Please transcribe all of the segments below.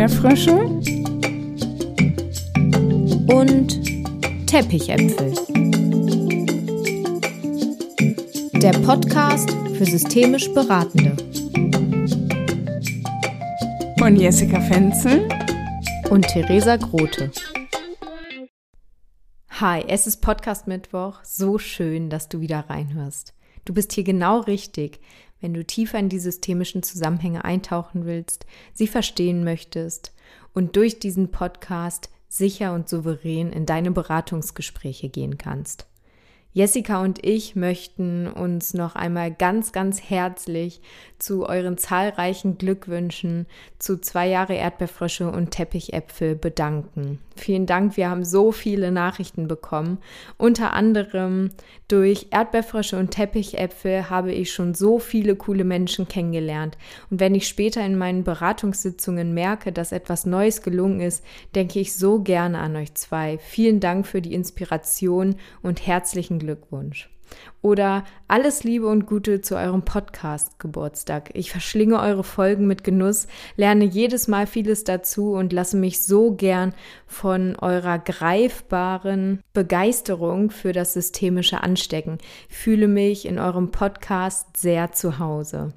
Erdbeerfrösche und Teppichäpfel. Der Podcast für systemisch Beratende. Von Jessica Fenzel und Theresa Grote. Hi, es ist Podcast Mittwoch. So schön, dass du wieder reinhörst. Du bist hier genau richtig, wenn du tiefer in die systemischen Zusammenhänge eintauchen willst, sie verstehen möchtest und durch diesen Podcast sicher und souverän in deine Beratungsgespräche gehen kannst. Jessica und ich möchten uns noch einmal ganz, ganz herzlich zu euren zahlreichen Glückwünschen zu zwei Jahre Erdbeerfrösche und Teppichäpfel bedanken. Vielen Dank, wir haben so viele Nachrichten bekommen. Unter anderem durch Erdbeerfrösche und Teppichäpfel habe ich schon so viele coole Menschen kennengelernt. Und wenn ich später in meinen Beratungssitzungen merke, dass etwas Neues gelungen ist, denke ich so gerne an euch zwei. Vielen Dank für die Inspiration und herzlichen Glückwunsch. Oder alles Liebe und Gute zu eurem Podcast-Geburtstag. Ich verschlinge eure Folgen mit Genuss, lerne jedes Mal vieles dazu und lasse mich so gern von eurer greifbaren Begeisterung für das Systemische anstecken. Fühle mich in eurem Podcast sehr zu Hause.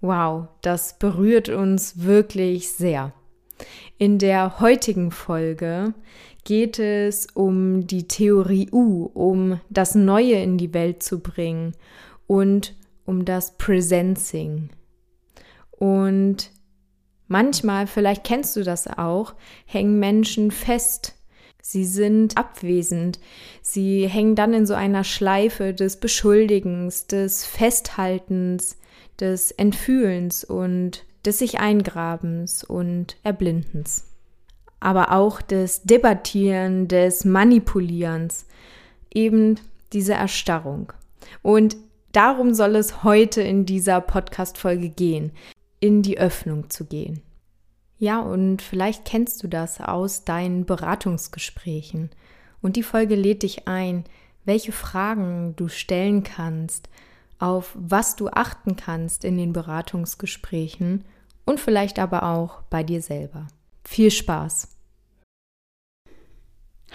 Wow, das berührt uns wirklich sehr. In der heutigen Folge geht es um die Theorie U, um das Neue in die Welt zu bringen und um das Presencing. Und manchmal, vielleicht kennst du das auch, hängen Menschen fest. Sie sind abwesend. Sie hängen dann in so einer Schleife des Beschuldigens, des Festhaltens, des Entfühlens und des sich Eingrabens und Erblindens aber auch des Debattieren, des Manipulierens, eben diese Erstarrung. Und darum soll es heute in dieser Podcast-Folge gehen, in die Öffnung zu gehen. Ja, und vielleicht kennst du das aus deinen Beratungsgesprächen. Und die Folge lädt dich ein, welche Fragen du stellen kannst, auf was du achten kannst in den Beratungsgesprächen und vielleicht aber auch bei dir selber. Viel Spaß!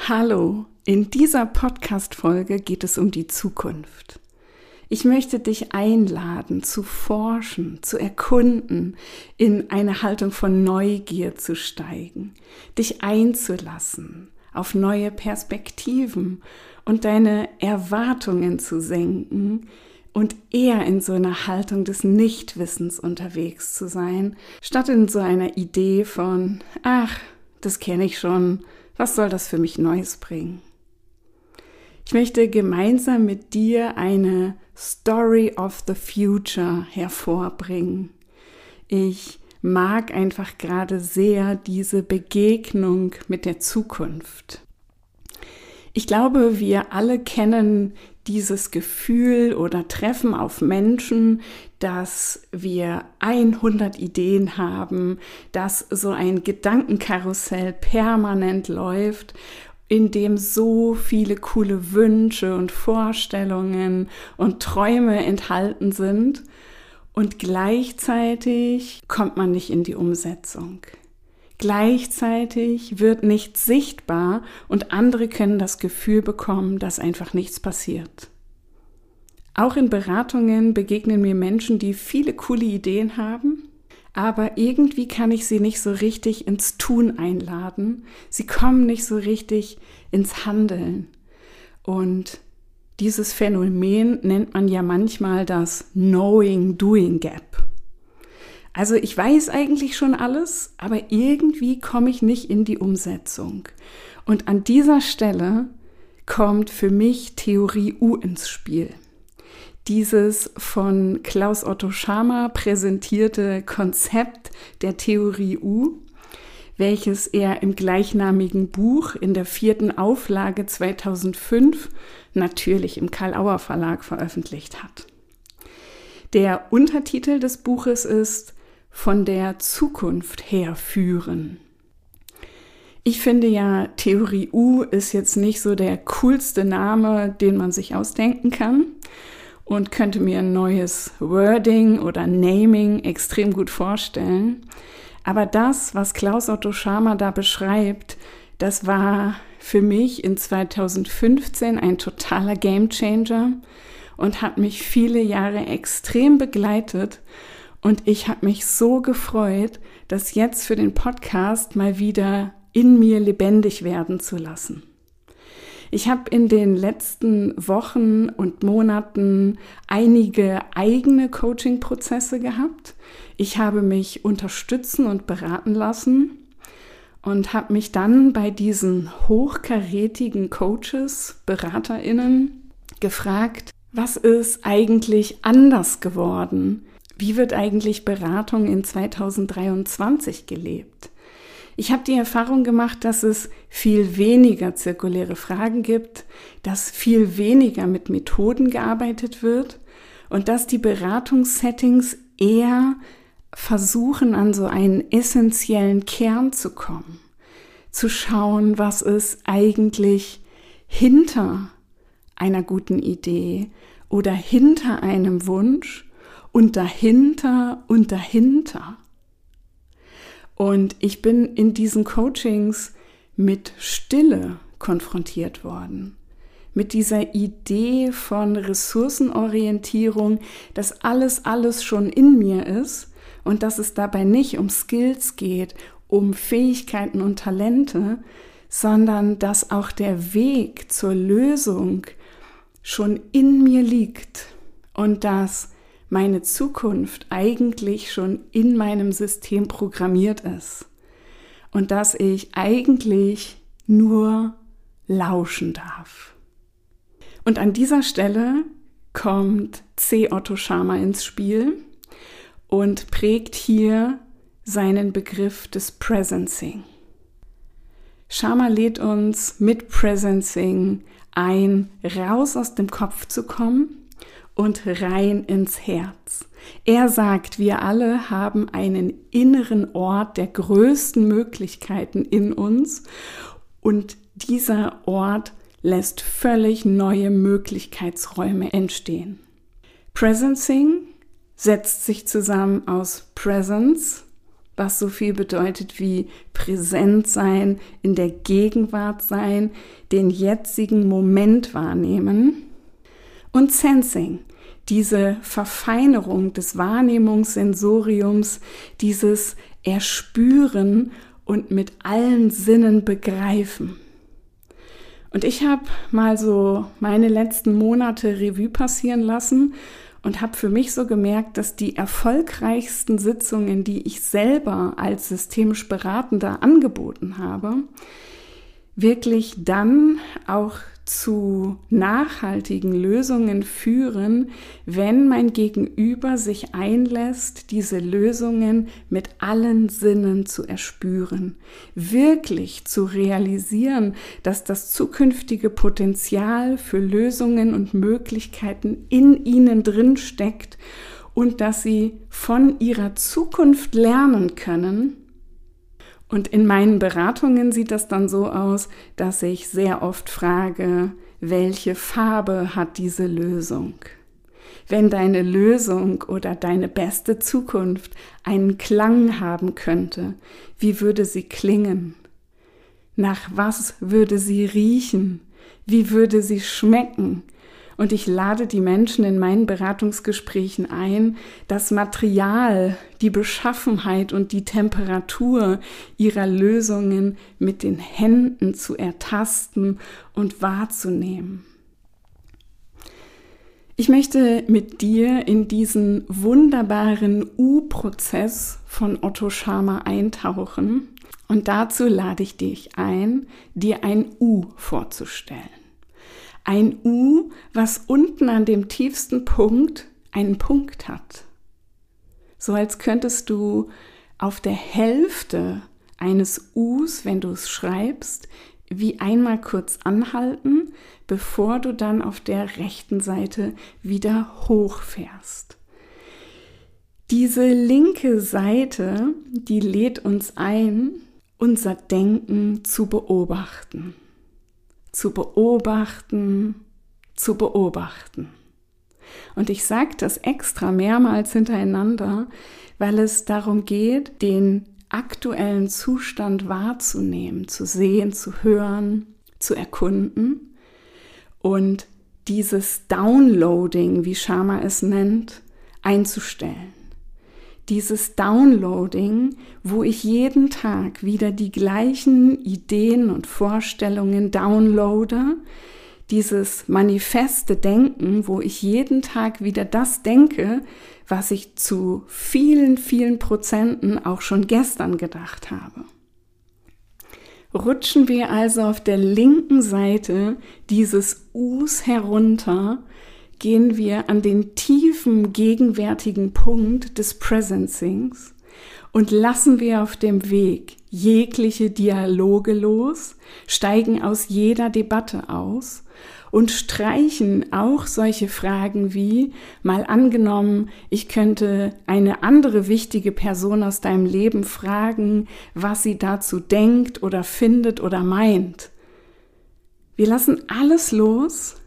Hallo, in dieser Podcast-Folge geht es um die Zukunft. Ich möchte dich einladen, zu forschen, zu erkunden, in eine Haltung von Neugier zu steigen, dich einzulassen auf neue Perspektiven und deine Erwartungen zu senken und eher in so einer Haltung des Nichtwissens unterwegs zu sein, statt in so einer Idee von, ach, das kenne ich schon, was soll das für mich Neues bringen? Ich möchte gemeinsam mit dir eine Story of the Future hervorbringen. Ich mag einfach gerade sehr diese Begegnung mit der Zukunft. Ich glaube, wir alle kennen dieses Gefühl oder treffen auf Menschen, dass wir 100 Ideen haben, dass so ein Gedankenkarussell permanent läuft, in dem so viele coole Wünsche und Vorstellungen und Träume enthalten sind und gleichzeitig kommt man nicht in die Umsetzung. Gleichzeitig wird nichts sichtbar und andere können das Gefühl bekommen, dass einfach nichts passiert. Auch in Beratungen begegnen mir Menschen, die viele coole Ideen haben, aber irgendwie kann ich sie nicht so richtig ins Tun einladen. Sie kommen nicht so richtig ins Handeln. Und dieses Phänomen nennt man ja manchmal das Knowing-Doing Gap. Also ich weiß eigentlich schon alles, aber irgendwie komme ich nicht in die Umsetzung. Und an dieser Stelle kommt für mich Theorie U ins Spiel. Dieses von Klaus Otto Schama präsentierte Konzept der Theorie U, welches er im gleichnamigen Buch in der vierten Auflage 2005 natürlich im Karl Auer Verlag veröffentlicht hat. Der Untertitel des Buches ist von der Zukunft her führen. Ich finde ja, Theorie U ist jetzt nicht so der coolste Name, den man sich ausdenken kann und könnte mir ein neues Wording oder Naming extrem gut vorstellen. Aber das, was Klaus Otto Schama da beschreibt, das war für mich in 2015 ein totaler Gamechanger und hat mich viele Jahre extrem begleitet. Und ich habe mich so gefreut, das jetzt für den Podcast mal wieder in mir lebendig werden zu lassen. Ich habe in den letzten Wochen und Monaten einige eigene Coaching-Prozesse gehabt. Ich habe mich unterstützen und beraten lassen und habe mich dann bei diesen hochkarätigen Coaches, Beraterinnen gefragt, was ist eigentlich anders geworden? Wie wird eigentlich Beratung in 2023 gelebt? Ich habe die Erfahrung gemacht, dass es viel weniger zirkuläre Fragen gibt, dass viel weniger mit Methoden gearbeitet wird und dass die Beratungssettings eher versuchen, an so einen essentiellen Kern zu kommen, zu schauen, was ist eigentlich hinter einer guten Idee oder hinter einem Wunsch und dahinter und dahinter. Und ich bin in diesen Coachings mit Stille konfrontiert worden. Mit dieser Idee von Ressourcenorientierung, dass alles, alles schon in mir ist und dass es dabei nicht um Skills geht, um Fähigkeiten und Talente, sondern dass auch der Weg zur Lösung schon in mir liegt und dass meine Zukunft eigentlich schon in meinem System programmiert ist und dass ich eigentlich nur lauschen darf. Und an dieser Stelle kommt C. Otto Schama ins Spiel und prägt hier seinen Begriff des Presencing. Schama lädt uns mit Presencing ein, raus aus dem Kopf zu kommen und rein ins Herz. Er sagt, wir alle haben einen inneren Ort der größten Möglichkeiten in uns und dieser Ort lässt völlig neue Möglichkeitsräume entstehen. Presencing setzt sich zusammen aus Presence, was so viel bedeutet wie präsent sein, in der Gegenwart sein, den jetzigen Moment wahrnehmen und Sensing, diese Verfeinerung des Wahrnehmungssensoriums, dieses Erspüren und mit allen Sinnen begreifen. Und ich habe mal so meine letzten Monate Revue passieren lassen und habe für mich so gemerkt, dass die erfolgreichsten Sitzungen, die ich selber als systemisch Beratender angeboten habe, wirklich dann auch zu nachhaltigen Lösungen führen, wenn mein Gegenüber sich einlässt, diese Lösungen mit allen Sinnen zu erspüren, wirklich zu realisieren, dass das zukünftige Potenzial für Lösungen und Möglichkeiten in ihnen drin steckt und dass sie von ihrer Zukunft lernen können, und in meinen Beratungen sieht das dann so aus, dass ich sehr oft frage, welche Farbe hat diese Lösung? Wenn deine Lösung oder deine beste Zukunft einen Klang haben könnte, wie würde sie klingen? Nach was würde sie riechen? Wie würde sie schmecken? Und ich lade die Menschen in meinen Beratungsgesprächen ein, das Material, die Beschaffenheit und die Temperatur ihrer Lösungen mit den Händen zu ertasten und wahrzunehmen. Ich möchte mit dir in diesen wunderbaren U-Prozess von Otto Schama eintauchen und dazu lade ich dich ein, dir ein U vorzustellen. Ein U, was unten an dem tiefsten Punkt einen Punkt hat. So als könntest du auf der Hälfte eines Us, wenn du es schreibst, wie einmal kurz anhalten, bevor du dann auf der rechten Seite wieder hochfährst. Diese linke Seite, die lädt uns ein, unser Denken zu beobachten zu beobachten, zu beobachten. Und ich sage das extra mehrmals hintereinander, weil es darum geht, den aktuellen Zustand wahrzunehmen, zu sehen, zu hören, zu erkunden und dieses Downloading, wie Shama es nennt, einzustellen. Dieses Downloading, wo ich jeden Tag wieder die gleichen Ideen und Vorstellungen downloade, dieses manifeste Denken, wo ich jeden Tag wieder das denke, was ich zu vielen, vielen Prozenten auch schon gestern gedacht habe. Rutschen wir also auf der linken Seite dieses Us herunter, gehen wir an den tiefen gegenwärtigen Punkt des Presencings und lassen wir auf dem Weg jegliche Dialoge los, steigen aus jeder Debatte aus und streichen auch solche Fragen wie, mal angenommen, ich könnte eine andere wichtige Person aus deinem Leben fragen, was sie dazu denkt oder findet oder meint. Wir lassen alles los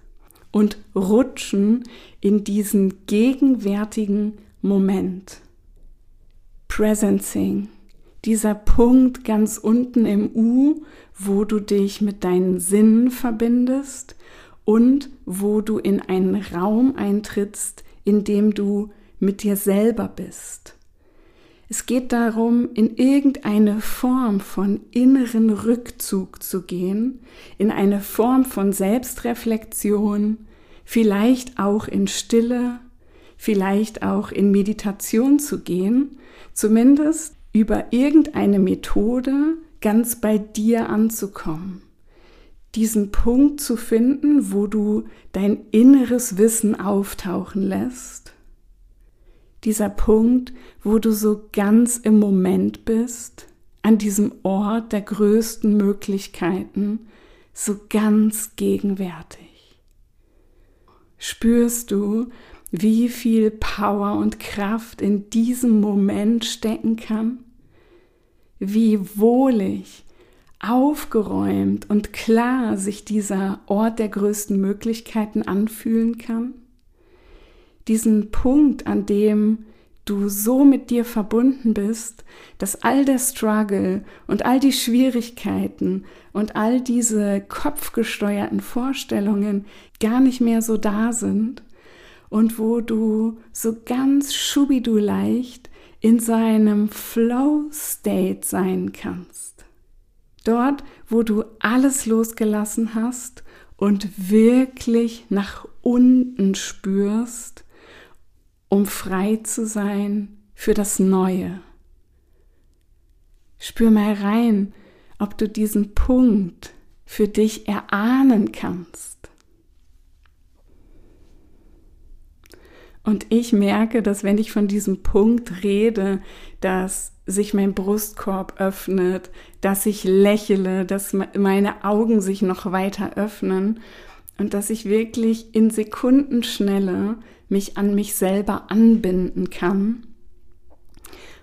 und rutschen in diesen gegenwärtigen Moment. Presencing, dieser Punkt ganz unten im U, wo du dich mit deinen Sinnen verbindest und wo du in einen Raum eintrittst, in dem du mit dir selber bist. Es geht darum, in irgendeine Form von inneren Rückzug zu gehen, in eine Form von Selbstreflexion, vielleicht auch in Stille, vielleicht auch in Meditation zu gehen, zumindest über irgendeine Methode ganz bei dir anzukommen diesen Punkt zu finden, wo du dein inneres Wissen auftauchen lässt. Dieser Punkt, wo du so ganz im Moment bist, an diesem Ort der größten Möglichkeiten, so ganz gegenwärtig. Spürst du, wie viel Power und Kraft in diesem Moment stecken kann? Wie wohlig aufgeräumt und klar sich dieser Ort der größten Möglichkeiten anfühlen kann? Diesen Punkt, an dem du so mit dir verbunden bist, dass all der Struggle und all die Schwierigkeiten und all diese kopfgesteuerten Vorstellungen gar nicht mehr so da sind und wo du so ganz schubidu leicht in seinem Flow State sein kannst. Dort, wo du alles losgelassen hast und wirklich nach unten spürst, um frei zu sein für das Neue. Spür mal rein, ob du diesen Punkt für dich erahnen kannst. Und ich merke, dass wenn ich von diesem Punkt rede, dass sich mein Brustkorb öffnet, dass ich lächle, dass meine Augen sich noch weiter öffnen und dass ich wirklich in Sekundenschnelle mich an mich selber anbinden kann.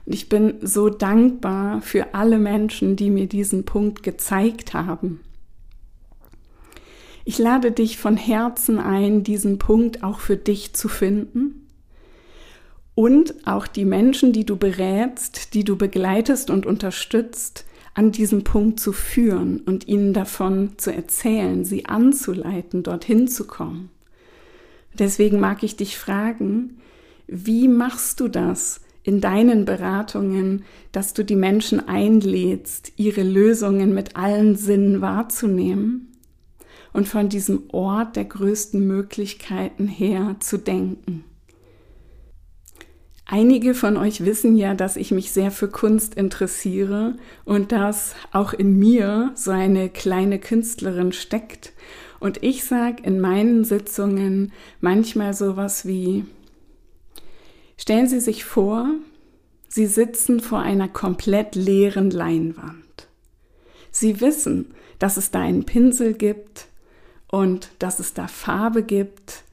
Und ich bin so dankbar für alle Menschen, die mir diesen Punkt gezeigt haben. Ich lade dich von Herzen ein, diesen Punkt auch für dich zu finden und auch die Menschen, die du berätst, die du begleitest und unterstützt, an diesem Punkt zu führen und ihnen davon zu erzählen, sie anzuleiten, dorthin zu kommen. Deswegen mag ich dich fragen, wie machst du das in deinen Beratungen, dass du die Menschen einlädst, ihre Lösungen mit allen Sinnen wahrzunehmen und von diesem Ort der größten Möglichkeiten her zu denken? Einige von euch wissen ja, dass ich mich sehr für Kunst interessiere und dass auch in mir so eine kleine Künstlerin steckt. Und ich sage in meinen Sitzungen manchmal sowas wie, stellen Sie sich vor, Sie sitzen vor einer komplett leeren Leinwand. Sie wissen, dass es da einen Pinsel gibt und dass es da Farbe gibt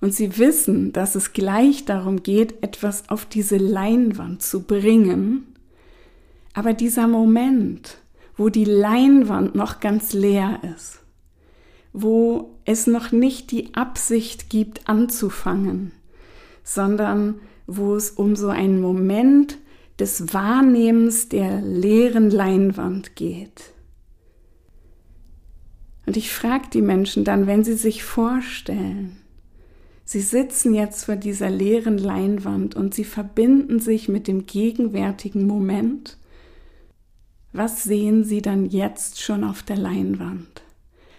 und sie wissen, dass es gleich darum geht, etwas auf diese Leinwand zu bringen. Aber dieser Moment, wo die Leinwand noch ganz leer ist, wo es noch nicht die Absicht gibt, anzufangen, sondern wo es um so einen Moment des Wahrnehmens der leeren Leinwand geht. Und ich frage die Menschen dann, wenn sie sich vorstellen, sie sitzen jetzt vor dieser leeren Leinwand und sie verbinden sich mit dem gegenwärtigen Moment, was sehen sie dann jetzt schon auf der Leinwand?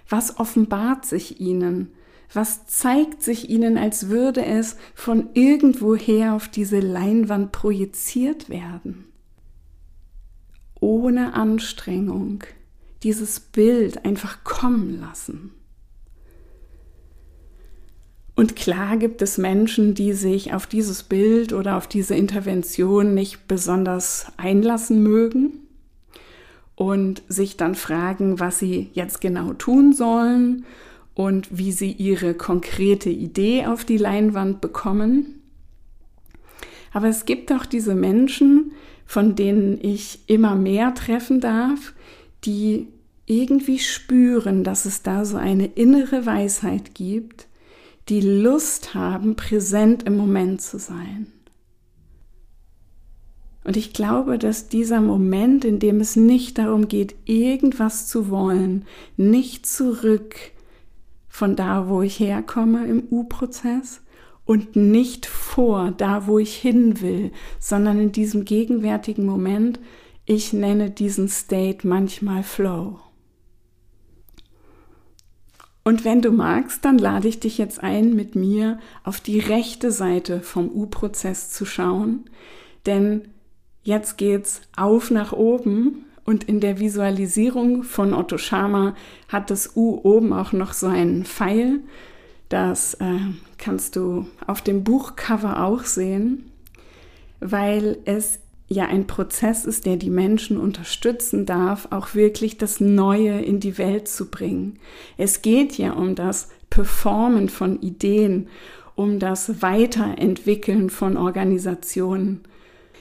Was offenbart sich ihnen? Was zeigt sich ihnen, als würde es von irgendwoher auf diese Leinwand projiziert werden? Ohne Anstrengung dieses Bild einfach kommen lassen. Und klar gibt es Menschen, die sich auf dieses Bild oder auf diese Intervention nicht besonders einlassen mögen und sich dann fragen, was sie jetzt genau tun sollen und wie sie ihre konkrete Idee auf die Leinwand bekommen. Aber es gibt auch diese Menschen, von denen ich immer mehr treffen darf, die irgendwie spüren, dass es da so eine innere Weisheit gibt, die Lust haben, präsent im Moment zu sein. Und ich glaube, dass dieser Moment, in dem es nicht darum geht, irgendwas zu wollen, nicht zurück von da, wo ich herkomme im U-Prozess und nicht vor da, wo ich hin will, sondern in diesem gegenwärtigen Moment, ich nenne diesen State manchmal Flow. Und wenn du magst, dann lade ich dich jetzt ein, mit mir auf die rechte Seite vom U-Prozess zu schauen, denn Jetzt geht's auf nach oben und in der Visualisierung von Otto Schama hat das U oben auch noch so einen Pfeil. Das äh, kannst du auf dem Buchcover auch sehen, weil es ja ein Prozess ist, der die Menschen unterstützen darf, auch wirklich das Neue in die Welt zu bringen. Es geht ja um das Performen von Ideen, um das Weiterentwickeln von Organisationen.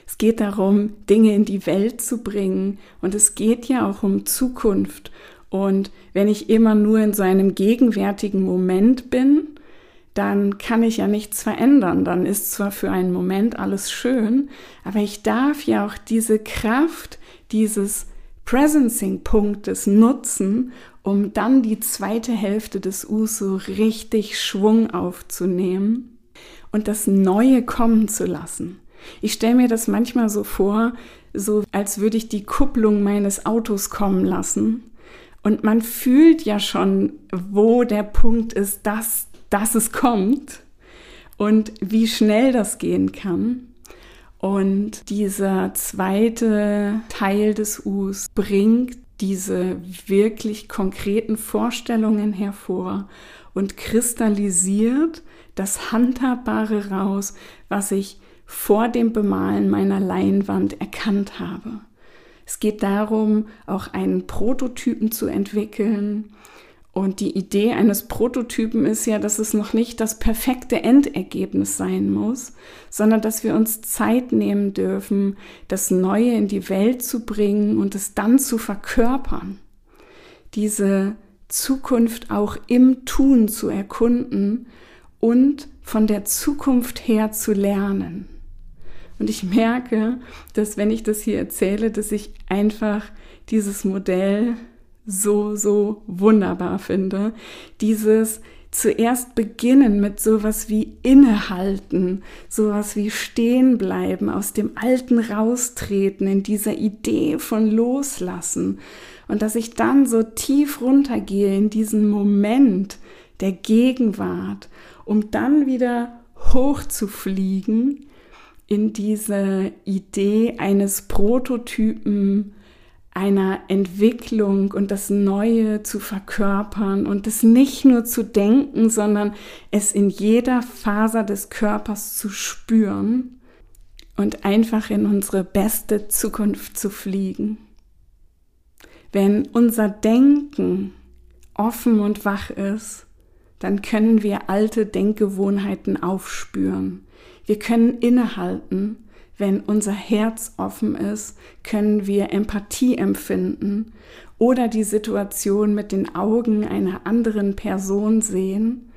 Es geht darum, Dinge in die Welt zu bringen und es geht ja auch um Zukunft. Und wenn ich immer nur in so einem gegenwärtigen Moment bin, dann kann ich ja nichts verändern. Dann ist zwar für einen Moment alles schön, aber ich darf ja auch diese Kraft dieses Presencing-Punktes nutzen, um dann die zweite Hälfte des Us so richtig Schwung aufzunehmen und das Neue kommen zu lassen. Ich stelle mir das manchmal so vor, so als würde ich die Kupplung meines Autos kommen lassen. Und man fühlt ja schon, wo der Punkt ist, dass, dass es kommt und wie schnell das gehen kann. Und dieser zweite Teil des Us bringt diese wirklich konkreten Vorstellungen hervor und kristallisiert das Handhabbare raus, was ich vor dem Bemalen meiner Leinwand erkannt habe. Es geht darum, auch einen Prototypen zu entwickeln. Und die Idee eines Prototypen ist ja, dass es noch nicht das perfekte Endergebnis sein muss, sondern dass wir uns Zeit nehmen dürfen, das Neue in die Welt zu bringen und es dann zu verkörpern. Diese Zukunft auch im Tun zu erkunden und von der Zukunft her zu lernen. Und ich merke, dass wenn ich das hier erzähle, dass ich einfach dieses Modell so, so wunderbar finde. Dieses zuerst beginnen mit sowas wie innehalten, sowas wie stehen bleiben, aus dem Alten raustreten, in dieser Idee von loslassen. Und dass ich dann so tief runtergehe in diesen Moment der Gegenwart, um dann wieder hoch zu fliegen in diese Idee eines Prototypen, einer Entwicklung und das Neue zu verkörpern und es nicht nur zu denken, sondern es in jeder Faser des Körpers zu spüren und einfach in unsere beste Zukunft zu fliegen. Wenn unser Denken offen und wach ist, dann können wir alte Denkgewohnheiten aufspüren. Wir können innehalten. Wenn unser Herz offen ist, können wir Empathie empfinden oder die Situation mit den Augen einer anderen Person sehen.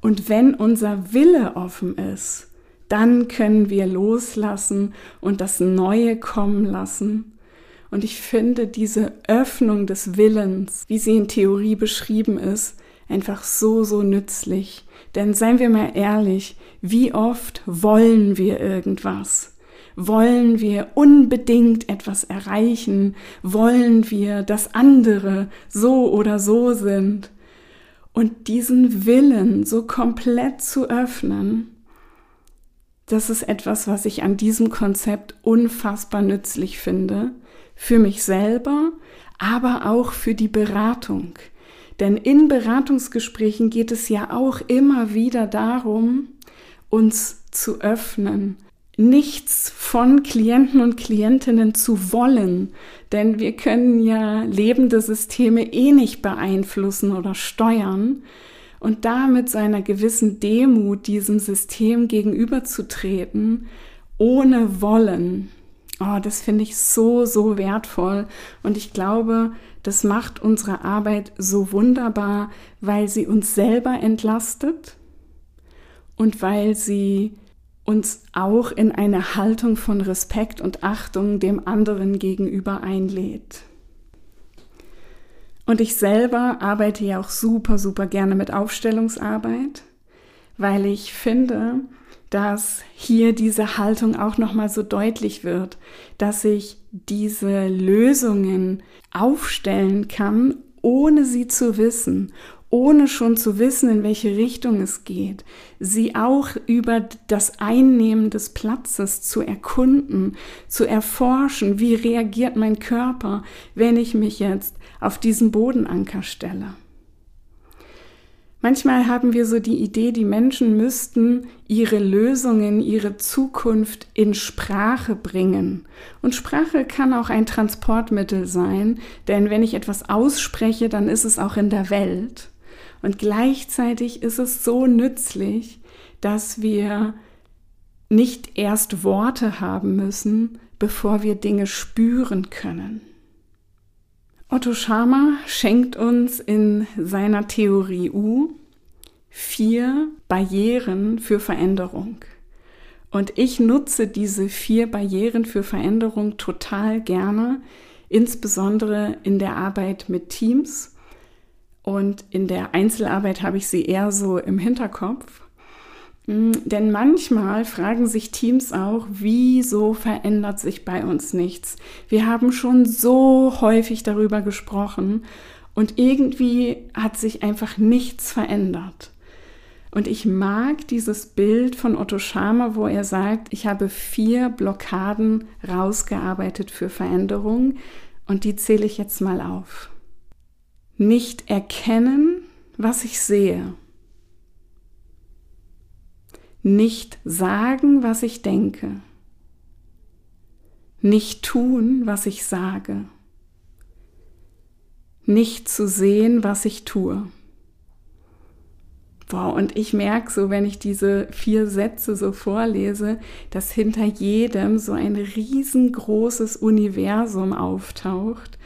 Und wenn unser Wille offen ist, dann können wir loslassen und das Neue kommen lassen. Und ich finde diese Öffnung des Willens, wie sie in Theorie beschrieben ist, einfach so, so nützlich. Denn seien wir mal ehrlich, wie oft wollen wir irgendwas? Wollen wir unbedingt etwas erreichen? Wollen wir, dass andere so oder so sind? Und diesen Willen so komplett zu öffnen, das ist etwas, was ich an diesem Konzept unfassbar nützlich finde. Für mich selber, aber auch für die Beratung. Denn in Beratungsgesprächen geht es ja auch immer wieder darum, uns zu öffnen, nichts von Klienten und Klientinnen zu wollen, denn wir können ja lebende Systeme eh nicht beeinflussen oder steuern und damit so einer gewissen Demut diesem System gegenüberzutreten, ohne Wollen. Oh, das finde ich so, so wertvoll und ich glaube, das macht unsere Arbeit so wunderbar, weil sie uns selber entlastet und weil sie uns auch in eine Haltung von Respekt und Achtung dem anderen gegenüber einlädt. Und ich selber arbeite ja auch super, super gerne mit Aufstellungsarbeit, weil ich finde, dass hier diese Haltung auch nochmal so deutlich wird, dass ich diese Lösungen aufstellen kann, ohne sie zu wissen, ohne schon zu wissen, in welche Richtung es geht, sie auch über das Einnehmen des Platzes zu erkunden, zu erforschen, wie reagiert mein Körper, wenn ich mich jetzt auf diesen Bodenanker stelle. Manchmal haben wir so die Idee, die Menschen müssten ihre Lösungen, ihre Zukunft in Sprache bringen. Und Sprache kann auch ein Transportmittel sein, denn wenn ich etwas ausspreche, dann ist es auch in der Welt. Und gleichzeitig ist es so nützlich, dass wir nicht erst Worte haben müssen, bevor wir Dinge spüren können. Otto Schama schenkt uns in seiner Theorie U vier Barrieren für Veränderung. Und ich nutze diese vier Barrieren für Veränderung total gerne, insbesondere in der Arbeit mit Teams. Und in der Einzelarbeit habe ich sie eher so im Hinterkopf. Hm, denn manchmal fragen sich Teams auch, wieso verändert sich bei uns nichts? Wir haben schon so häufig darüber gesprochen und irgendwie hat sich einfach nichts verändert. Und ich mag dieses Bild von Otto Schama, wo er sagt, ich habe vier Blockaden rausgearbeitet für Veränderung und die zähle ich jetzt mal auf. Nicht erkennen, was ich sehe nicht sagen, was ich denke, nicht tun, was ich sage, nicht zu sehen, was ich tue. Wow, und ich merke so, wenn ich diese vier Sätze so vorlese, dass hinter jedem so ein riesengroßes Universum auftaucht.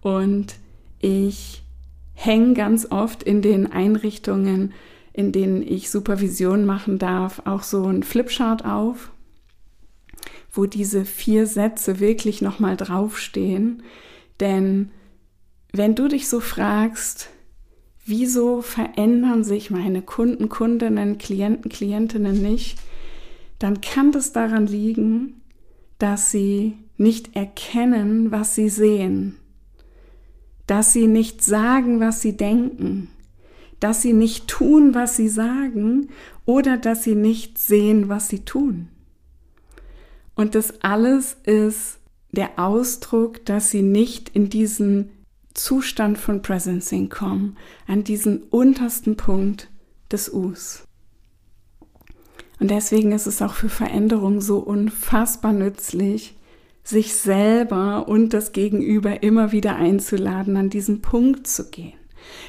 Und ich hänge ganz oft in den Einrichtungen in denen ich Supervision machen darf, auch so ein Flipchart auf, wo diese vier Sätze wirklich nochmal draufstehen. Denn wenn du dich so fragst, wieso verändern sich meine Kunden, Kundinnen, Klienten, Klientinnen nicht, dann kann das daran liegen, dass sie nicht erkennen, was sie sehen, dass sie nicht sagen, was sie denken, dass sie nicht tun, was sie sagen oder dass sie nicht sehen, was sie tun. Und das alles ist der Ausdruck, dass sie nicht in diesen Zustand von Presencing kommen, an diesen untersten Punkt des Us. Und deswegen ist es auch für Veränderung so unfassbar nützlich, sich selber und das Gegenüber immer wieder einzuladen, an diesen Punkt zu gehen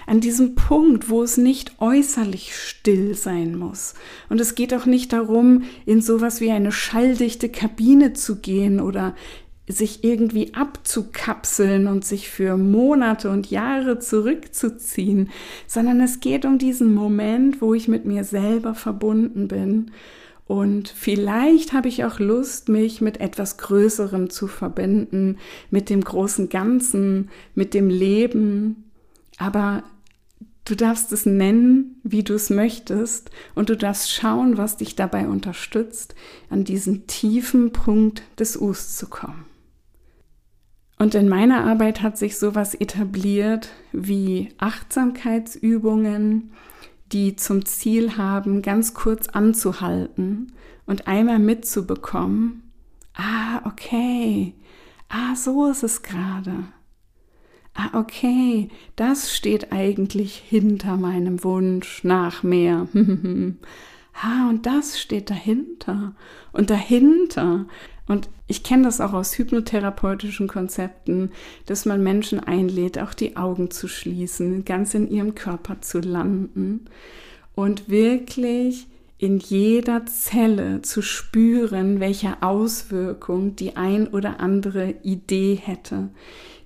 an diesem Punkt, wo es nicht äußerlich still sein muss. Und es geht auch nicht darum, in sowas wie eine schalldichte Kabine zu gehen oder sich irgendwie abzukapseln und sich für Monate und Jahre zurückzuziehen, sondern es geht um diesen Moment, wo ich mit mir selber verbunden bin Und vielleicht habe ich auch Lust, mich mit etwas Größerem zu verbinden, mit dem großen Ganzen, mit dem Leben. Aber du darfst es nennen, wie du es möchtest. Und du darfst schauen, was dich dabei unterstützt, an diesen tiefen Punkt des Us zu kommen. Und in meiner Arbeit hat sich sowas etabliert wie Achtsamkeitsübungen, die zum Ziel haben, ganz kurz anzuhalten und einmal mitzubekommen, ah, okay, ah, so ist es gerade. Ah, okay, das steht eigentlich hinter meinem Wunsch nach mehr. ah, und das steht dahinter. Und dahinter und ich kenne das auch aus hypnotherapeutischen Konzepten, dass man Menschen einlädt, auch die Augen zu schließen, ganz in ihrem Körper zu landen und wirklich in jeder Zelle zu spüren, welche Auswirkung die ein oder andere Idee hätte.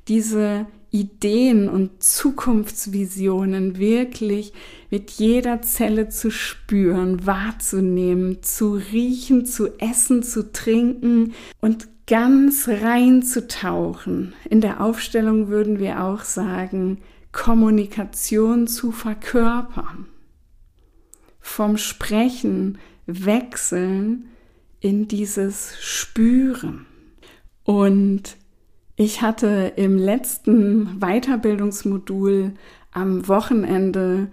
Diese Ideen und Zukunftsvisionen wirklich mit jeder Zelle zu spüren, wahrzunehmen, zu riechen, zu essen, zu trinken und ganz rein zu tauchen. In der Aufstellung würden wir auch sagen, Kommunikation zu verkörpern. Vom Sprechen wechseln in dieses Spüren. Und ich hatte im letzten Weiterbildungsmodul am Wochenende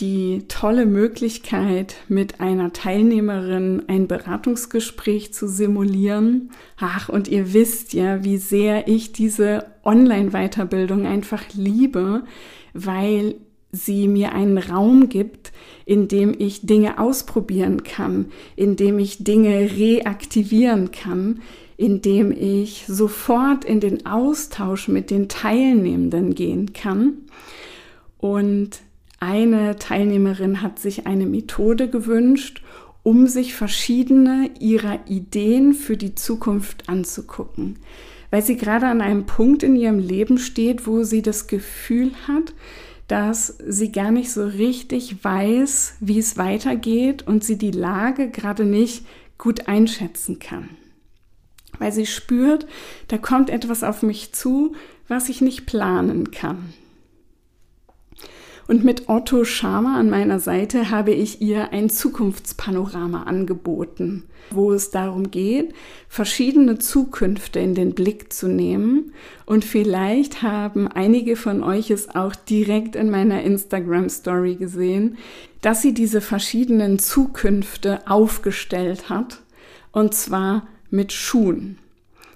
die tolle Möglichkeit, mit einer Teilnehmerin ein Beratungsgespräch zu simulieren. Ach, und ihr wisst ja, wie sehr ich diese Online-Weiterbildung einfach liebe, weil sie mir einen Raum gibt, in dem ich Dinge ausprobieren kann, in dem ich Dinge reaktivieren kann, indem ich sofort in den Austausch mit den Teilnehmenden gehen kann. Und eine Teilnehmerin hat sich eine Methode gewünscht, um sich verschiedene ihrer Ideen für die Zukunft anzugucken, weil sie gerade an einem Punkt in ihrem Leben steht, wo sie das Gefühl hat, dass sie gar nicht so richtig weiß, wie es weitergeht und sie die Lage gerade nicht gut einschätzen kann weil sie spürt, da kommt etwas auf mich zu, was ich nicht planen kann. Und mit Otto Schama an meiner Seite habe ich ihr ein Zukunftspanorama angeboten, wo es darum geht, verschiedene Zukünfte in den Blick zu nehmen. Und vielleicht haben einige von euch es auch direkt in meiner Instagram Story gesehen, dass sie diese verschiedenen Zukünfte aufgestellt hat. Und zwar mit Schuhen.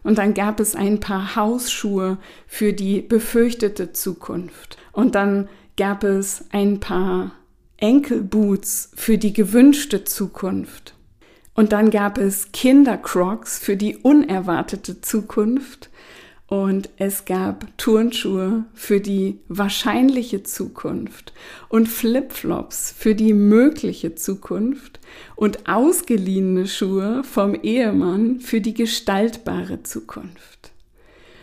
Und dann gab es ein paar Hausschuhe für die befürchtete Zukunft. Und dann gab es ein paar Enkelboots für die gewünschte Zukunft. Und dann gab es Kindercrocs für die unerwartete Zukunft. Und es gab Turnschuhe für die wahrscheinliche Zukunft und Flipflops für die mögliche Zukunft und ausgeliehene Schuhe vom Ehemann für die gestaltbare Zukunft.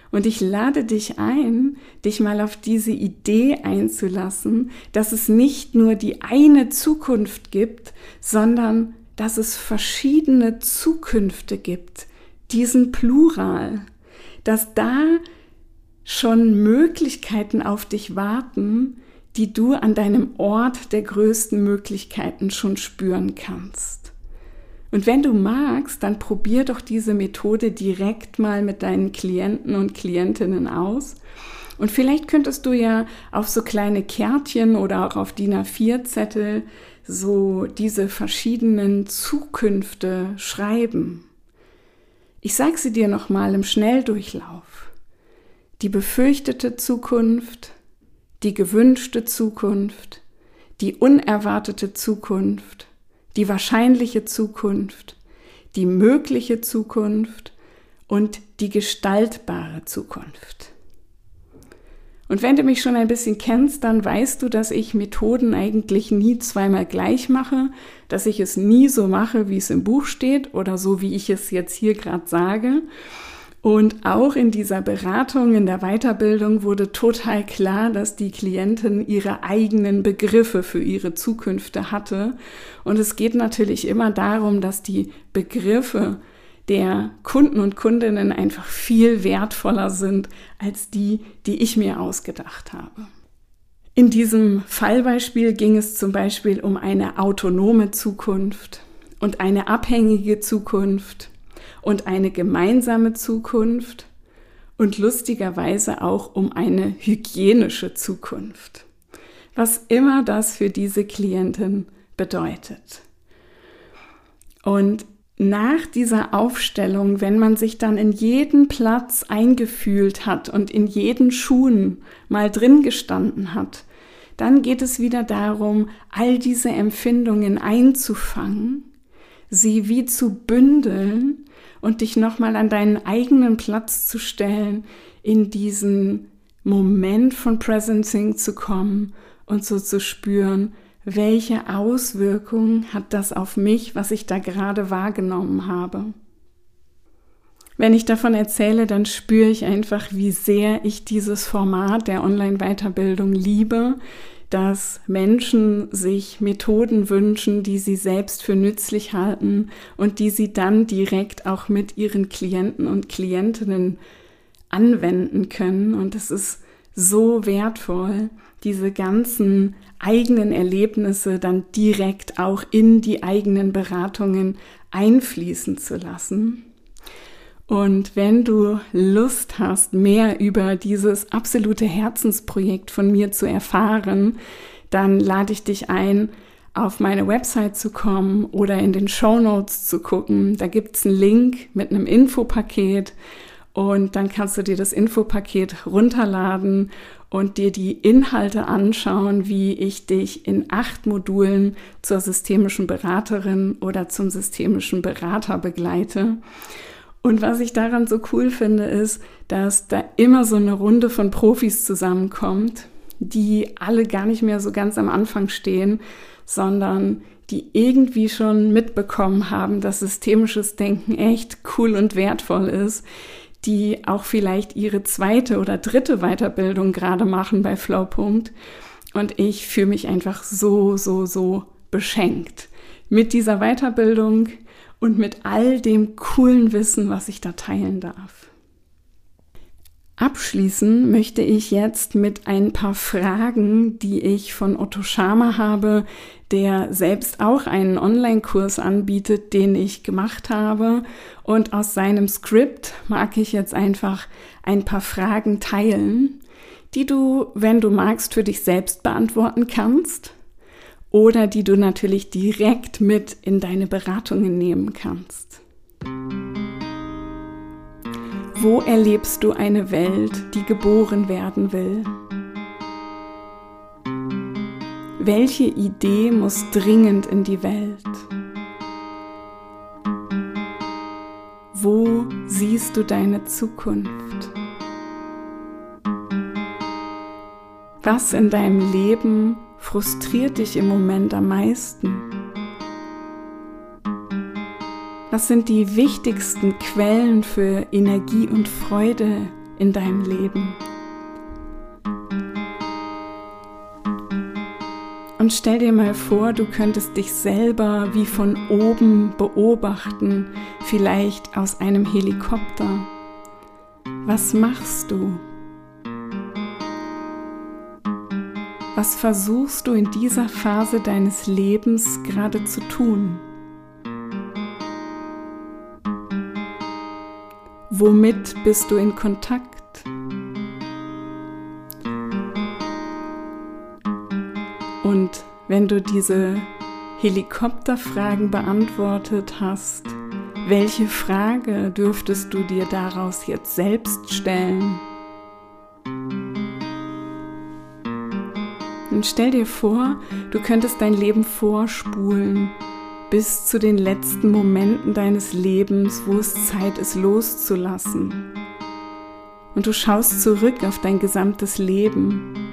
Und ich lade dich ein, dich mal auf diese Idee einzulassen, dass es nicht nur die eine Zukunft gibt, sondern dass es verschiedene Zukünfte gibt, diesen Plural dass da schon Möglichkeiten auf dich warten, die du an deinem Ort der größten Möglichkeiten schon spüren kannst. Und wenn du magst, dann probier doch diese Methode direkt mal mit deinen Klienten und Klientinnen aus. Und vielleicht könntest du ja auf so kleine Kärtchen oder auch auf DIN A4-Zettel so diese verschiedenen Zukünfte schreiben. Ich sage sie dir nochmal im Schnelldurchlauf. Die befürchtete Zukunft, die gewünschte Zukunft, die unerwartete Zukunft, die wahrscheinliche Zukunft, die mögliche Zukunft und die gestaltbare Zukunft. Und wenn du mich schon ein bisschen kennst, dann weißt du, dass ich Methoden eigentlich nie zweimal gleich mache, dass ich es nie so mache, wie es im Buch steht oder so, wie ich es jetzt hier gerade sage. Und auch in dieser Beratung, in der Weiterbildung wurde total klar, dass die Klientin ihre eigenen Begriffe für ihre Zukünfte hatte. Und es geht natürlich immer darum, dass die Begriffe der Kunden und Kundinnen einfach viel wertvoller sind als die, die ich mir ausgedacht habe. In diesem Fallbeispiel ging es zum Beispiel um eine autonome Zukunft und eine abhängige Zukunft und eine gemeinsame Zukunft und lustigerweise auch um eine hygienische Zukunft. Was immer das für diese Klientin bedeutet. Und nach dieser Aufstellung, wenn man sich dann in jeden Platz eingefühlt hat und in jeden Schuhen mal drin gestanden hat, dann geht es wieder darum, all diese Empfindungen einzufangen, sie wie zu bündeln und dich nochmal an deinen eigenen Platz zu stellen, in diesen Moment von Presencing zu kommen und so zu spüren, welche Auswirkungen hat das auf mich, was ich da gerade wahrgenommen habe. Wenn ich davon erzähle, dann spüre ich einfach, wie sehr ich dieses Format der Online-Weiterbildung liebe, dass Menschen sich Methoden wünschen, die sie selbst für nützlich halten und die sie dann direkt auch mit ihren Klienten und Klientinnen anwenden können. Und es ist so wertvoll, diese ganzen eigenen Erlebnisse dann direkt auch in die eigenen Beratungen einfließen zu lassen. Und wenn du Lust hast, mehr über dieses absolute Herzensprojekt von mir zu erfahren, dann lade ich dich ein, auf meine Website zu kommen oder in den Show Notes zu gucken. Da gibt es einen Link mit einem Infopaket und dann kannst du dir das Infopaket runterladen und dir die Inhalte anschauen, wie ich dich in acht Modulen zur systemischen Beraterin oder zum systemischen Berater begleite. Und was ich daran so cool finde, ist, dass da immer so eine Runde von Profis zusammenkommt, die alle gar nicht mehr so ganz am Anfang stehen, sondern die irgendwie schon mitbekommen haben, dass systemisches Denken echt cool und wertvoll ist, die auch vielleicht ihre zweite oder dritte Weiterbildung gerade machen bei Flowpunkt. Und ich fühle mich einfach so, so, so beschenkt mit dieser Weiterbildung und mit all dem coolen Wissen, was ich da teilen darf. Abschließen möchte ich jetzt mit ein paar Fragen, die ich von Otto Schama habe, der selbst auch einen Online-Kurs anbietet, den ich gemacht habe. Und aus seinem Skript mag ich jetzt einfach ein paar Fragen teilen, die du, wenn du magst, für dich selbst beantworten kannst oder die du natürlich direkt mit in deine Beratungen nehmen kannst. Wo erlebst du eine Welt, die geboren werden will? Welche Idee muss dringend in die Welt? Wo siehst du deine Zukunft? Was in deinem Leben frustriert dich im Moment am meisten? Was sind die wichtigsten Quellen für Energie und Freude in deinem Leben? Und stell dir mal vor, du könntest dich selber wie von oben beobachten, vielleicht aus einem Helikopter. Was machst du? Was versuchst du in dieser Phase deines Lebens gerade zu tun? Womit bist du in Kontakt? Wenn du diese Helikopterfragen beantwortet hast, welche Frage dürftest du dir daraus jetzt selbst stellen? Und stell dir vor, du könntest dein Leben vorspulen bis zu den letzten Momenten deines Lebens, wo es Zeit ist loszulassen. Und du schaust zurück auf dein gesamtes Leben.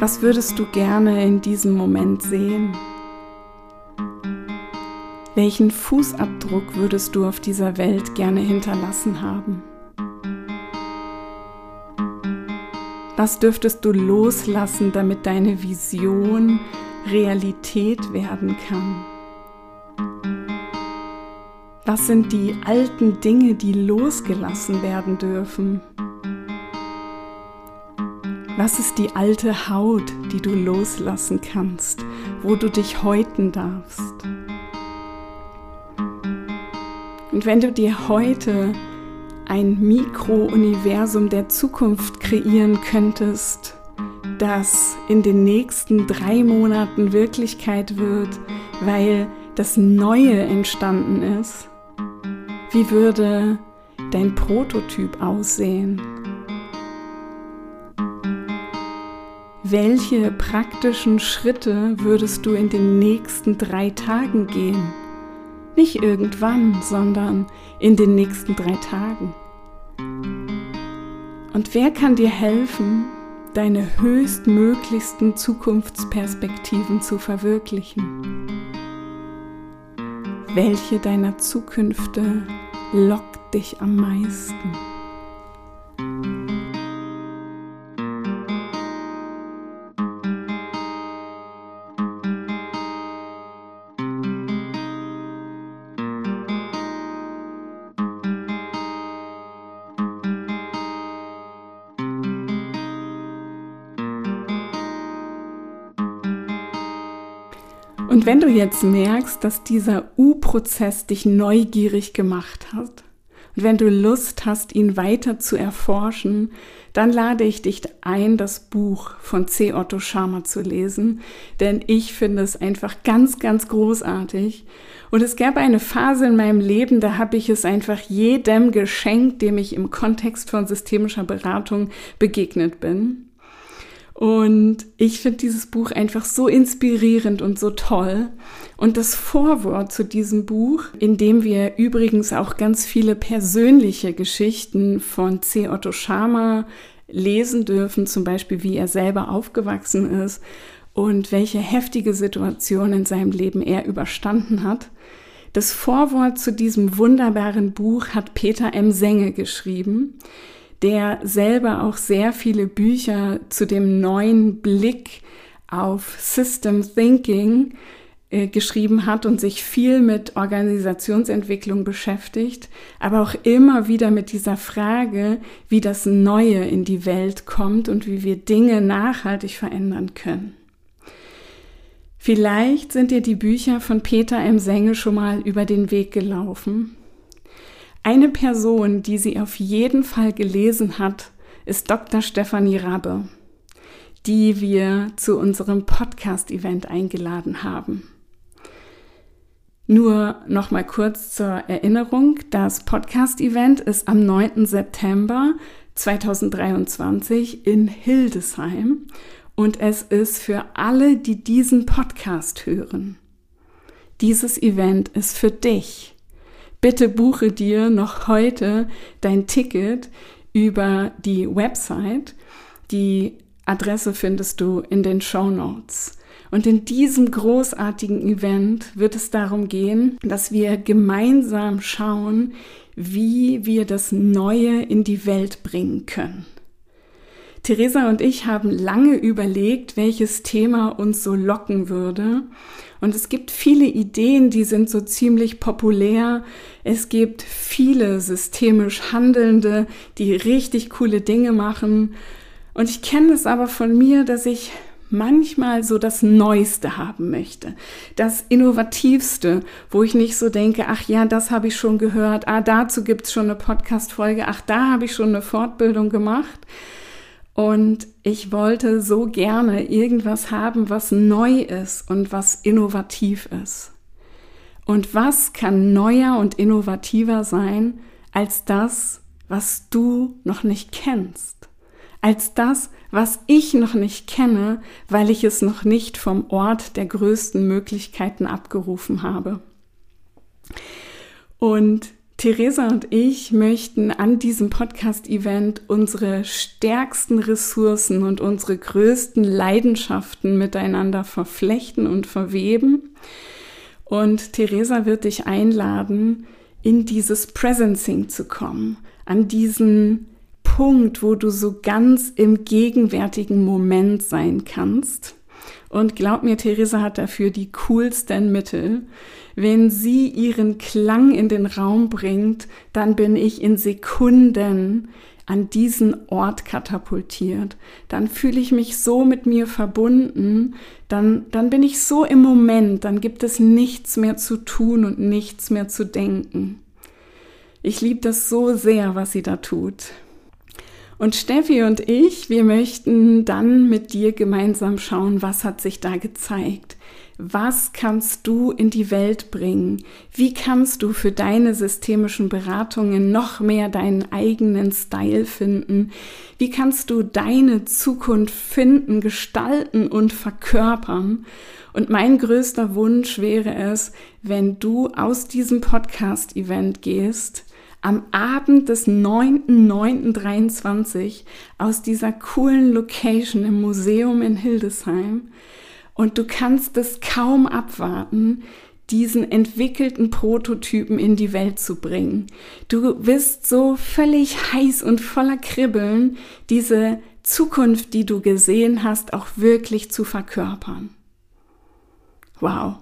Was würdest du gerne in diesem Moment sehen? Welchen Fußabdruck würdest du auf dieser Welt gerne hinterlassen haben? Was dürftest du loslassen, damit deine Vision Realität werden kann? Was sind die alten Dinge, die losgelassen werden dürfen? Was ist die alte Haut, die du loslassen kannst, wo du dich häuten darfst? Und wenn du dir heute ein Mikrouniversum der Zukunft kreieren könntest, das in den nächsten drei Monaten Wirklichkeit wird, weil das Neue entstanden ist, wie würde dein Prototyp aussehen? Welche praktischen Schritte würdest du in den nächsten drei Tagen gehen? Nicht irgendwann, sondern in den nächsten drei Tagen. Und wer kann dir helfen, deine höchstmöglichsten Zukunftsperspektiven zu verwirklichen? Welche deiner Zukünfte lockt dich am meisten? Und wenn du jetzt merkst, dass dieser U-Prozess dich neugierig gemacht hat, und wenn du Lust hast, ihn weiter zu erforschen, dann lade ich dich ein, das Buch von C. Otto Schama zu lesen, denn ich finde es einfach ganz, ganz großartig. Und es gab eine Phase in meinem Leben, da habe ich es einfach jedem geschenkt, dem ich im Kontext von systemischer Beratung begegnet bin. Und ich finde dieses Buch einfach so inspirierend und so toll. Und das Vorwort zu diesem Buch, in dem wir übrigens auch ganz viele persönliche Geschichten von C. Otto Schama lesen dürfen, zum Beispiel wie er selber aufgewachsen ist und welche heftige Situation in seinem Leben er überstanden hat. Das Vorwort zu diesem wunderbaren Buch hat Peter M. Senge geschrieben der selber auch sehr viele Bücher zu dem neuen Blick auf System Thinking äh, geschrieben hat und sich viel mit Organisationsentwicklung beschäftigt, aber auch immer wieder mit dieser Frage, wie das Neue in die Welt kommt und wie wir Dinge nachhaltig verändern können. Vielleicht sind dir die Bücher von Peter M. Senge schon mal über den Weg gelaufen eine Person, die sie auf jeden Fall gelesen hat, ist Dr. Stefanie Rabbe, die wir zu unserem Podcast-Event eingeladen haben. Nur noch mal kurz zur Erinnerung, das Podcast-Event ist am 9. September 2023 in Hildesheim und es ist für alle, die diesen Podcast hören. Dieses Event ist für dich bitte buche dir noch heute dein Ticket über die Website. Die Adresse findest du in den Show Notes. Und in diesem großartigen Event wird es darum gehen, dass wir gemeinsam schauen, wie wir das Neue in die Welt bringen können. Theresa und ich haben lange überlegt, welches Thema uns so locken würde. Und es gibt viele Ideen, die sind so ziemlich populär. Es gibt viele systemisch Handelnde, die richtig coole Dinge machen. Und ich kenne es aber von mir, dass ich manchmal so das Neueste haben möchte, das Innovativste, wo ich nicht so denke, ach ja, das habe ich schon gehört, ah, dazu gibt es schon eine Podcast-Folge, ach, da habe ich schon eine Fortbildung gemacht, und ich wollte so gerne irgendwas haben, was neu ist und was innovativ ist. Und was kann neuer und innovativer sein als das, was du noch nicht kennst? Als das, was ich noch nicht kenne, weil ich es noch nicht vom Ort der größten Möglichkeiten abgerufen habe. Und Theresa und ich möchten an diesem Podcast-Event unsere stärksten Ressourcen und unsere größten Leidenschaften miteinander verflechten und verweben. Und Theresa wird dich einladen, in dieses Presencing zu kommen, an diesen Punkt, wo du so ganz im gegenwärtigen Moment sein kannst. Und glaub mir, Theresa hat dafür die coolsten Mittel. Wenn sie ihren Klang in den Raum bringt, dann bin ich in Sekunden an diesen Ort katapultiert. Dann fühle ich mich so mit mir verbunden, dann, dann bin ich so im Moment, dann gibt es nichts mehr zu tun und nichts mehr zu denken. Ich liebe das so sehr, was sie da tut. Und Steffi und ich, wir möchten dann mit dir gemeinsam schauen, was hat sich da gezeigt. Was kannst du in die Welt bringen? Wie kannst du für deine systemischen Beratungen noch mehr deinen eigenen Style finden? Wie kannst du deine Zukunft finden, gestalten und verkörpern? Und mein größter Wunsch wäre es, wenn du aus diesem Podcast-Event gehst, am Abend des 9.9.23 aus dieser coolen Location im Museum in Hildesheim und du kannst es kaum abwarten, diesen entwickelten Prototypen in die Welt zu bringen. Du bist so völlig heiß und voller Kribbeln, diese Zukunft, die du gesehen hast, auch wirklich zu verkörpern. Wow.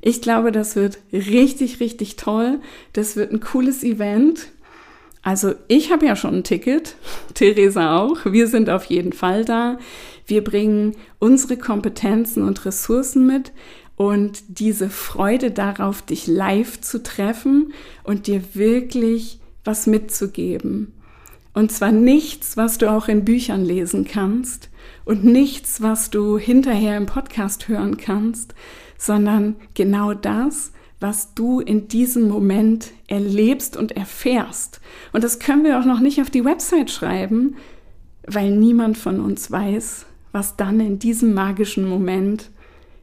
Ich glaube, das wird richtig, richtig toll. Das wird ein cooles Event. Also ich habe ja schon ein Ticket, Theresa auch. Wir sind auf jeden Fall da. Wir bringen unsere Kompetenzen und Ressourcen mit und diese Freude darauf, dich live zu treffen und dir wirklich was mitzugeben. Und zwar nichts, was du auch in Büchern lesen kannst und nichts, was du hinterher im Podcast hören kannst, sondern genau das, was du in diesem Moment erlebst und erfährst. Und das können wir auch noch nicht auf die Website schreiben, weil niemand von uns weiß, was dann in diesem magischen Moment,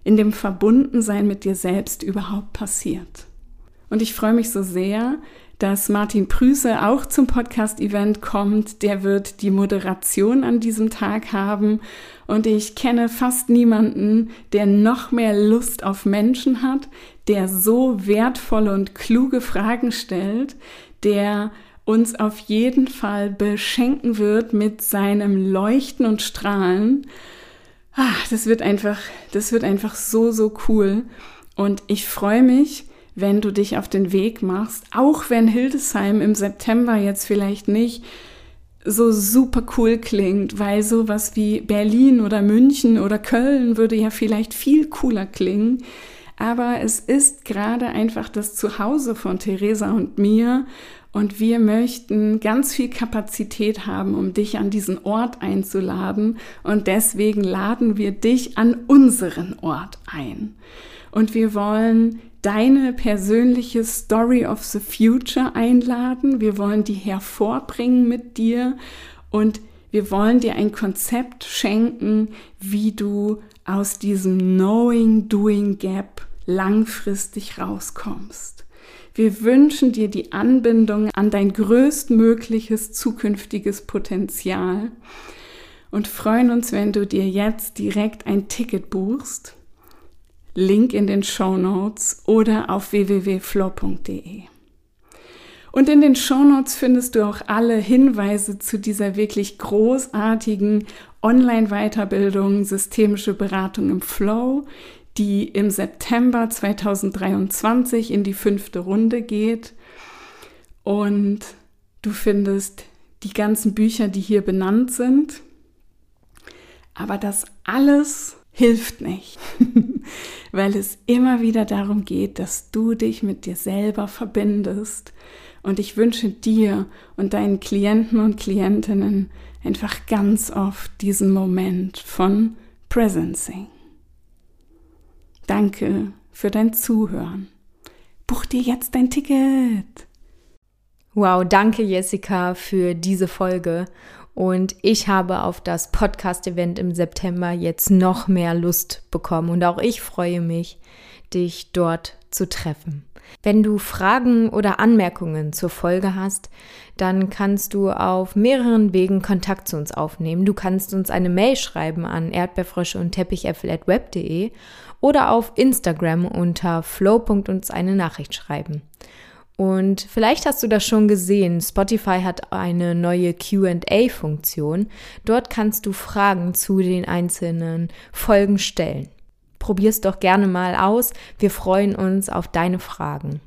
in dem Verbundensein mit dir selbst überhaupt passiert. Und ich freue mich so sehr, dass Martin Prüße auch zum Podcast-Event kommt. Der wird die Moderation an diesem Tag haben. Und ich kenne fast niemanden, der noch mehr Lust auf Menschen hat, der so wertvolle und kluge Fragen stellt, der uns auf jeden Fall beschenken wird mit seinem Leuchten und Strahlen. Ah, das wird einfach, das wird einfach so, so cool. Und ich freue mich, wenn du dich auf den Weg machst, auch wenn Hildesheim im September jetzt vielleicht nicht so super cool klingt, weil sowas wie Berlin oder München oder Köln würde ja vielleicht viel cooler klingen. Aber es ist gerade einfach das Zuhause von Theresa und mir und wir möchten ganz viel Kapazität haben, um dich an diesen Ort einzuladen und deswegen laden wir dich an unseren Ort ein. Und wir wollen deine persönliche Story of the Future einladen. Wir wollen die hervorbringen mit dir und wir wollen dir ein Konzept schenken, wie du aus diesem Knowing Doing Gap langfristig rauskommst. Wir wünschen dir die Anbindung an dein größtmögliches zukünftiges Potenzial und freuen uns, wenn du dir jetzt direkt ein Ticket buchst Link in den Show Notes oder auf www.flow.de. Und in den Show Notes findest du auch alle Hinweise zu dieser wirklich großartigen Online-Weiterbildung Systemische Beratung im Flow, die im September 2023 in die fünfte Runde geht. Und du findest die ganzen Bücher, die hier benannt sind. Aber das alles hilft nicht, weil es immer wieder darum geht, dass du dich mit dir selber verbindest. Und ich wünsche dir und deinen Klienten und Klientinnen einfach ganz oft diesen Moment von Presencing. Danke für dein Zuhören. Buch dir jetzt dein Ticket. Wow, danke Jessica für diese Folge und ich habe auf das Podcast-Event im September jetzt noch mehr Lust bekommen. Und auch ich freue mich, dich dort zu treffen. Wenn du Fragen oder Anmerkungen zur Folge hast, dann kannst du auf mehreren Wegen Kontakt zu uns aufnehmen. Du kannst uns eine Mail schreiben an erdbeerfrösche und teppichäpfel.web.de oder auf Instagram unter flow. uns eine Nachricht schreiben. Und vielleicht hast du das schon gesehen, Spotify hat eine neue QA-Funktion. Dort kannst du Fragen zu den einzelnen Folgen stellen. Probier's doch gerne mal aus. Wir freuen uns auf deine Fragen.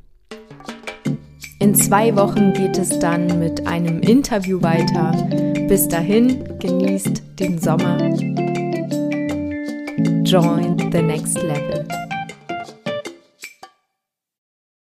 In zwei Wochen geht es dann mit einem Interview weiter. Bis dahin, genießt den Sommer. Join the next level.